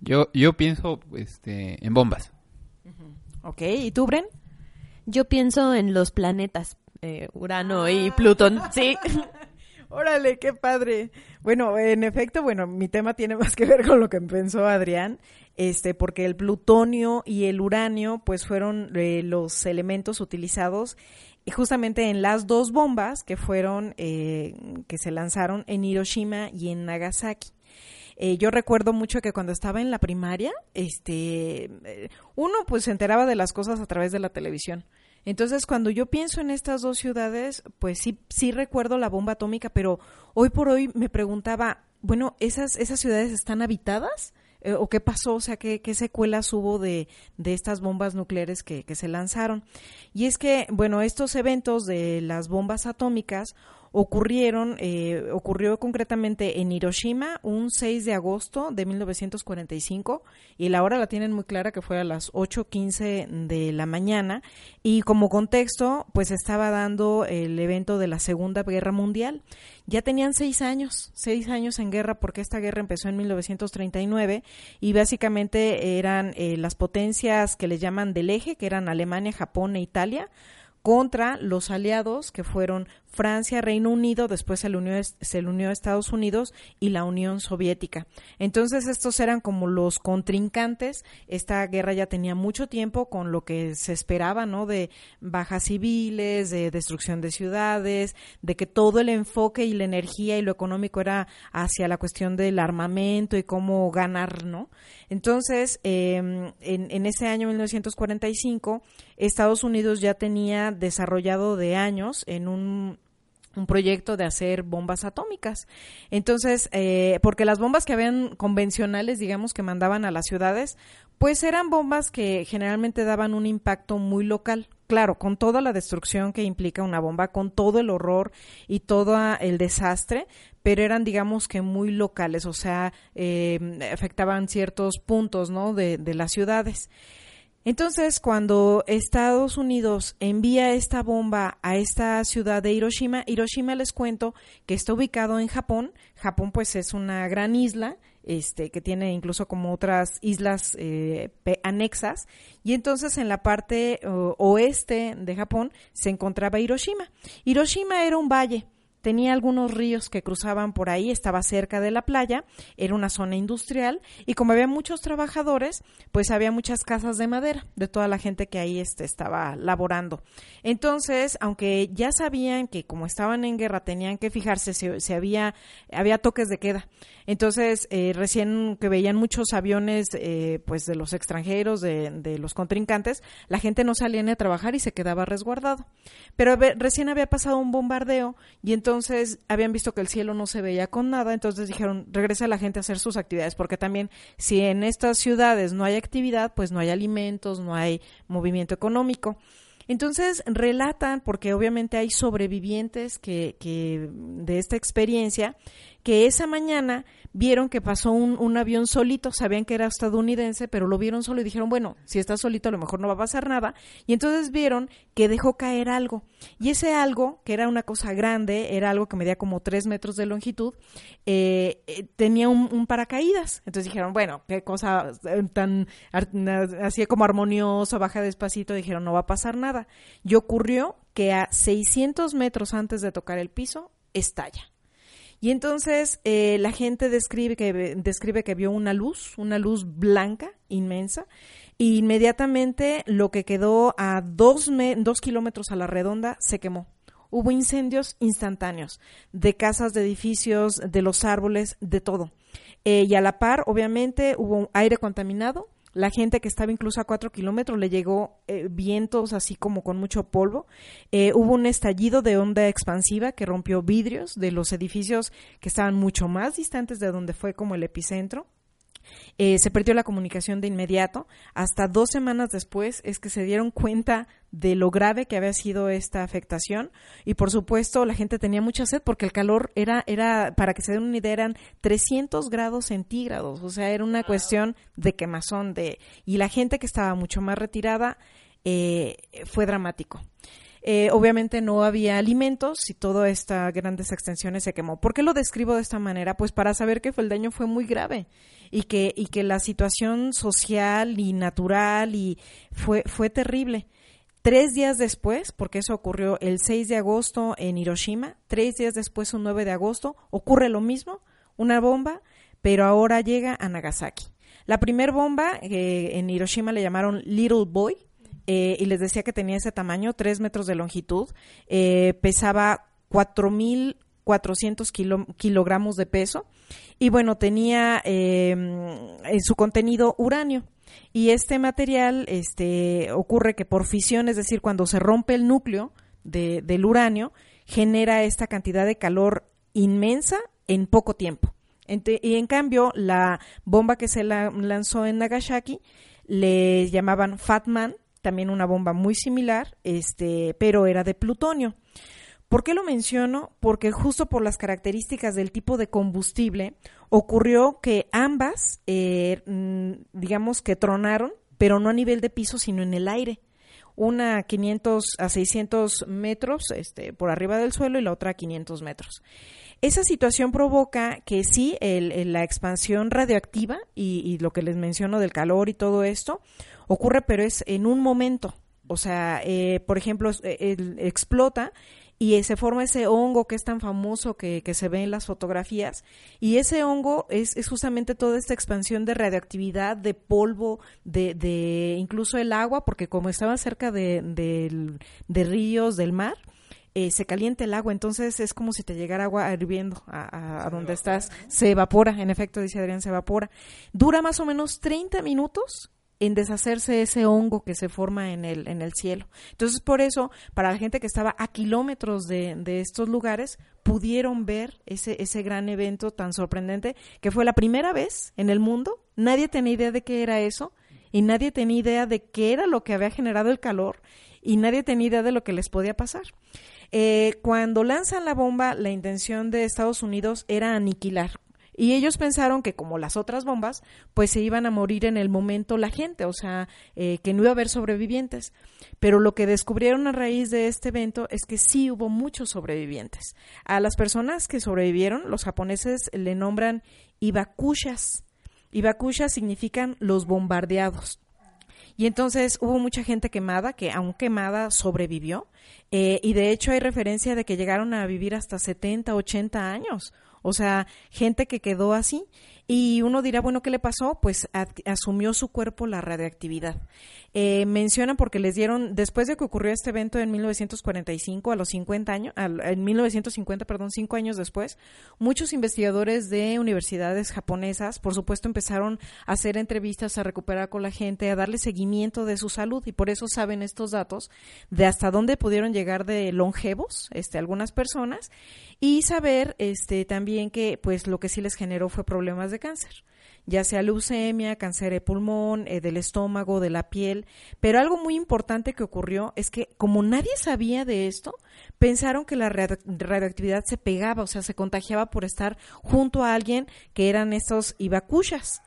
Yo, yo pienso este, en bombas. ¿Ok? ¿Y tú, Bren? Yo pienso en los planetas, eh, Urano y Plutón. Sí. Órale, qué padre. Bueno, en efecto, bueno, mi tema tiene más que ver con lo que pensó Adrián, este, porque el plutonio y el uranio, pues fueron eh, los elementos utilizados justamente en las dos bombas que fueron, eh, que se lanzaron en Hiroshima y en Nagasaki. Eh, yo recuerdo mucho que cuando estaba en la primaria, este, eh, uno pues se enteraba de las cosas a través de la televisión. Entonces, cuando yo pienso en estas dos ciudades, pues sí, sí recuerdo la bomba atómica, pero hoy por hoy me preguntaba, bueno, ¿esas, esas ciudades están habitadas? Eh, ¿O qué pasó? O sea, ¿qué, qué secuelas hubo de, de estas bombas nucleares que, que se lanzaron? Y es que, bueno, estos eventos de las bombas atómicas ocurrieron, eh, ocurrió concretamente en Hiroshima un 6 de agosto de 1945 y la hora la tienen muy clara que fue a las 8.15 de la mañana y como contexto pues estaba dando el evento de la Segunda Guerra Mundial. Ya tenían seis años, seis años en guerra porque esta guerra empezó en 1939 y básicamente eran eh, las potencias que les llaman del eje, que eran Alemania, Japón e Italia, contra los aliados que fueron Francia, Reino Unido, después se le, unió, se unió a Estados Unidos y la Unión Soviética. Entonces estos eran como los contrincantes. Esta guerra ya tenía mucho tiempo con lo que se esperaba, ¿no? De bajas civiles, de destrucción de ciudades, de que todo el enfoque y la energía y lo económico era hacia la cuestión del armamento y cómo ganar, ¿no? Entonces, eh, en, en ese año 1945, Estados Unidos ya tenía desarrollado de años en un un proyecto de hacer bombas atómicas. Entonces, eh, porque las bombas que habían convencionales, digamos, que mandaban a las ciudades, pues eran bombas que generalmente daban un impacto muy local. Claro, con toda la destrucción que implica una bomba, con todo el horror y todo el desastre, pero eran, digamos, que muy locales, o sea, eh, afectaban ciertos puntos, ¿no? De, de las ciudades. Entonces, cuando Estados Unidos envía esta bomba a esta ciudad de Hiroshima, Hiroshima les cuento que está ubicado en Japón. Japón, pues, es una gran isla, este, que tiene incluso como otras islas eh, anexas. Y entonces, en la parte oeste de Japón se encontraba Hiroshima. Hiroshima era un valle tenía algunos ríos que cruzaban por ahí, estaba cerca de la playa, era una zona industrial y como había muchos trabajadores, pues había muchas casas de madera de toda la gente que ahí este, estaba laborando. Entonces, aunque ya sabían que como estaban en guerra tenían que fijarse si, había, había toques de queda. Entonces, eh, recién que veían muchos aviones eh, pues de los extranjeros, de, de, los contrincantes, la gente no salía ni a trabajar y se quedaba resguardado. Pero recién había pasado un bombardeo y entonces entonces habían visto que el cielo no se veía con nada, entonces dijeron, regresa la gente a hacer sus actividades, porque también si en estas ciudades no hay actividad, pues no hay alimentos, no hay movimiento económico. Entonces relatan, porque obviamente hay sobrevivientes que, que de esta experiencia, que esa mañana vieron que pasó un, un, avión solito, sabían que era estadounidense, pero lo vieron solo y dijeron, bueno, si está solito a lo mejor no va a pasar nada. Y entonces vieron que dejó caer algo. Y ese algo, que era una cosa grande, era algo que medía como tres metros de longitud, eh, eh, tenía un, un, paracaídas. Entonces dijeron, bueno, qué cosa tan así como armoniosa, baja despacito, dijeron, no va a pasar nada. Y ocurrió que a 600 metros antes de tocar el piso, estalla. Y entonces eh, la gente describe que, describe que vio una luz, una luz blanca, inmensa, y inmediatamente lo que quedó a dos, dos kilómetros a la redonda se quemó. Hubo incendios instantáneos de casas, de edificios, de los árboles, de todo. Eh, y a la par, obviamente, hubo aire contaminado. La gente que estaba incluso a cuatro kilómetros le llegó eh, vientos así como con mucho polvo. Eh, hubo un estallido de onda expansiva que rompió vidrios de los edificios que estaban mucho más distantes de donde fue como el epicentro. Eh, se perdió la comunicación de inmediato. Hasta dos semanas después es que se dieron cuenta de lo grave que había sido esta afectación. Y por supuesto, la gente tenía mucha sed porque el calor era, era para que se den una idea, eran 300 grados centígrados. O sea, era una cuestión de quemazón. De, y la gente que estaba mucho más retirada eh, fue dramático. Eh, obviamente no había alimentos y todas estas grandes extensiones se quemó. ¿Por qué lo describo de esta manera? Pues para saber que el daño fue muy grave y que, y que la situación social y natural y fue, fue terrible. Tres días después, porque eso ocurrió el 6 de agosto en Hiroshima, tres días después, un 9 de agosto, ocurre lo mismo, una bomba, pero ahora llega a Nagasaki. La primer bomba eh, en Hiroshima le llamaron Little Boy, eh, y les decía que tenía ese tamaño, 3 metros de longitud, eh, pesaba 4.400 kilo, kilogramos de peso y bueno, tenía eh, en su contenido uranio. Y este material este, ocurre que por fisión, es decir, cuando se rompe el núcleo de, del uranio, genera esta cantidad de calor inmensa en poco tiempo. Y en cambio, la bomba que se la- lanzó en Nagasaki le llamaban Fat Man, también una bomba muy similar, este, pero era de plutonio. ¿Por qué lo menciono? Porque justo por las características del tipo de combustible ocurrió que ambas, eh, mm, digamos que tronaron, pero no a nivel de piso, sino en el aire. Una a 500 a 600 metros este, por arriba del suelo y la otra a 500 metros. Esa situación provoca que sí, el- la expansión radioactiva y, lo que les menciono del calor y todo esto ocurre, pero es en un momento. O sea, eh, por ejemplo, eh, el- explota y se forma ese hongo que es tan famoso que, se ve en las fotografías. Y ese hongo es, es justamente toda esta expansión de radioactividad, de polvo, de, de incluso el agua, porque como estaba cerca de, del- de ríos, del mar, eh, se calienta el agua, entonces es como si te llegara agua hirviendo a, a- a donde estás, se evapora, en efecto, dice Adrián, se evapora. Dura más o menos 30 minutos en deshacerse ese hongo que se forma en el, en el cielo. Entonces, por eso, para la gente que estaba a kilómetros de, de estos lugares, pudieron ver ese, ese gran evento tan sorprendente, que fue la primera vez en el mundo. Nadie tenía idea de qué era eso y nadie tenía idea de qué era lo que había generado el calor y nadie tenía idea de lo que les podía pasar. Eh, cuando lanzan la bomba, la intención de Estados Unidos era aniquilar. Y ellos pensaron que como las otras bombas, pues se iban a morir en el momento la gente, o sea, eh, que no iba a haber sobrevivientes. Pero lo que descubrieron a raíz de este evento es que sí hubo muchos sobrevivientes. A las personas que sobrevivieron, los japoneses le nombran ibakushas. Ibakushas significan los bombardeados. Y entonces hubo mucha gente quemada, que aún quemada sobrevivió. Eh, y de hecho hay referencia de que llegaron a vivir hasta 70, 80 años. O sea, gente que quedó así. Y uno dirá, bueno, ¿qué le pasó? Pues asumió su cuerpo la radioactividad. Eh, mencionan porque les dieron, después de que ocurrió este evento en 1945, a los 50 años, en 1950, perdón, cinco años después, muchos investigadores de universidades japonesas, por supuesto, empezaron a hacer entrevistas, a recuperar con la gente, a darle seguimiento de su salud y por eso saben estos datos de hasta dónde pudieron llegar de longevos, este, algunas personas y saber, este, también que, pues, lo que sí les generó fue problemas de cáncer ya sea leucemia, cáncer de pulmón, eh, del estómago, de la piel. Pero algo muy importante que ocurrió es que como nadie sabía de esto, pensaron que la radio- radioactividad se pegaba, o sea, se contagiaba por estar junto a alguien que eran estos ibakushas.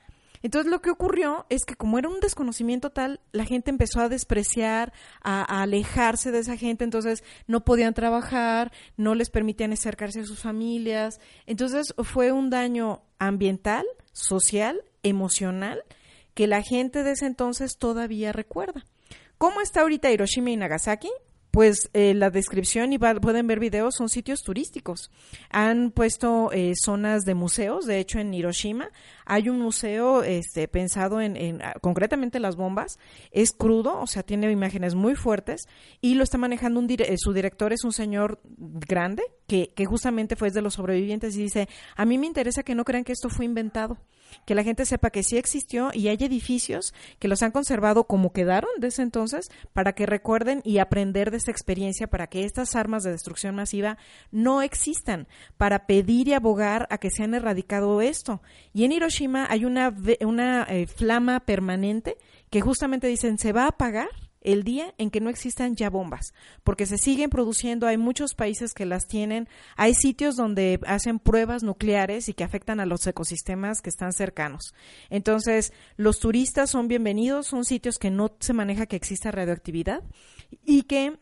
Entonces lo que ocurrió es que como era un desconocimiento tal, la gente empezó a despreciar, a, alejarse de esa gente, entonces no podían trabajar, no les permitían acercarse a sus familias. Entonces fue un daño ambiental, social, emocional, que la gente de ese entonces todavía recuerda. ¿Cómo está ahorita Hiroshima y Nagasaki? pues eh, la descripción y pueden ver videos son sitios turísticos. Han puesto eh, zonas de museos, de hecho en Hiroshima hay un museo este, pensado en, en, ah, concretamente las bombas. Es crudo, o sea, tiene imágenes muy fuertes y lo está manejando un dire- eh, su director es un señor grande que, que justamente fue de los sobrevivientes y dice, a mí me interesa que no crean que esto fue inventado, que la gente sepa que sí existió y hay edificios que los han conservado como quedaron de ese entonces para que recuerden y aprender de esta experiencia para que estas armas de destrucción masiva no existan, para pedir y abogar a que sean erradicado esto. Y en Hiroshima hay una, una eh, flama permanente que justamente dicen se va a apagar el día en que no existan ya bombas, porque se siguen produciendo, hay muchos países que las tienen, hay sitios donde hacen pruebas nucleares y que afectan a los ecosistemas que están cercanos. Entonces, los turistas son bienvenidos, son sitios que no se maneja que exista radioactividad y que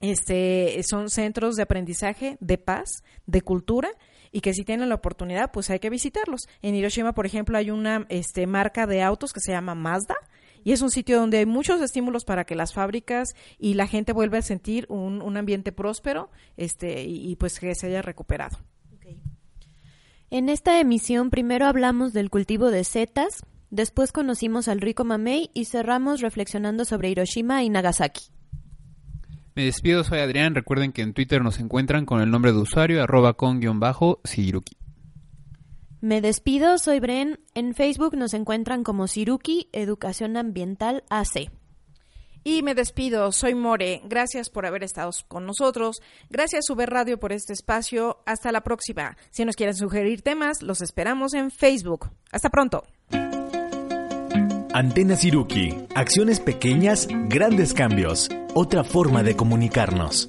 este son centros de aprendizaje, de paz, de cultura y que si tienen la oportunidad, pues hay que visitarlos. En Hiroshima, por ejemplo, hay una este marca de autos que se llama Mazda y es un sitio donde hay muchos estímulos para que las fábricas y la gente vuelva a sentir un, ambiente próspero este y, y, pues que se haya recuperado. En esta emisión primero hablamos del cultivo de setas, después conocimos al rico mamey y cerramos reflexionando sobre Hiroshima y Nagasaki. Me despido, soy Adrián. Recuerden que en Twitter nos encuentran con el nombre de usuario arroba con guion bajo Siruki. Me despido, soy Bren. En Facebook nos encuentran como Siruki Educación Ambiental AC. Y me despido, soy More. Gracias por haber estado con nosotros. Gracias Uber Radio por este espacio. Hasta la próxima. Si nos quieren sugerir temas, los esperamos en Facebook. Hasta pronto. Antena Siruki. Acciones pequeñas, grandes cambios. Otra forma de comunicarnos.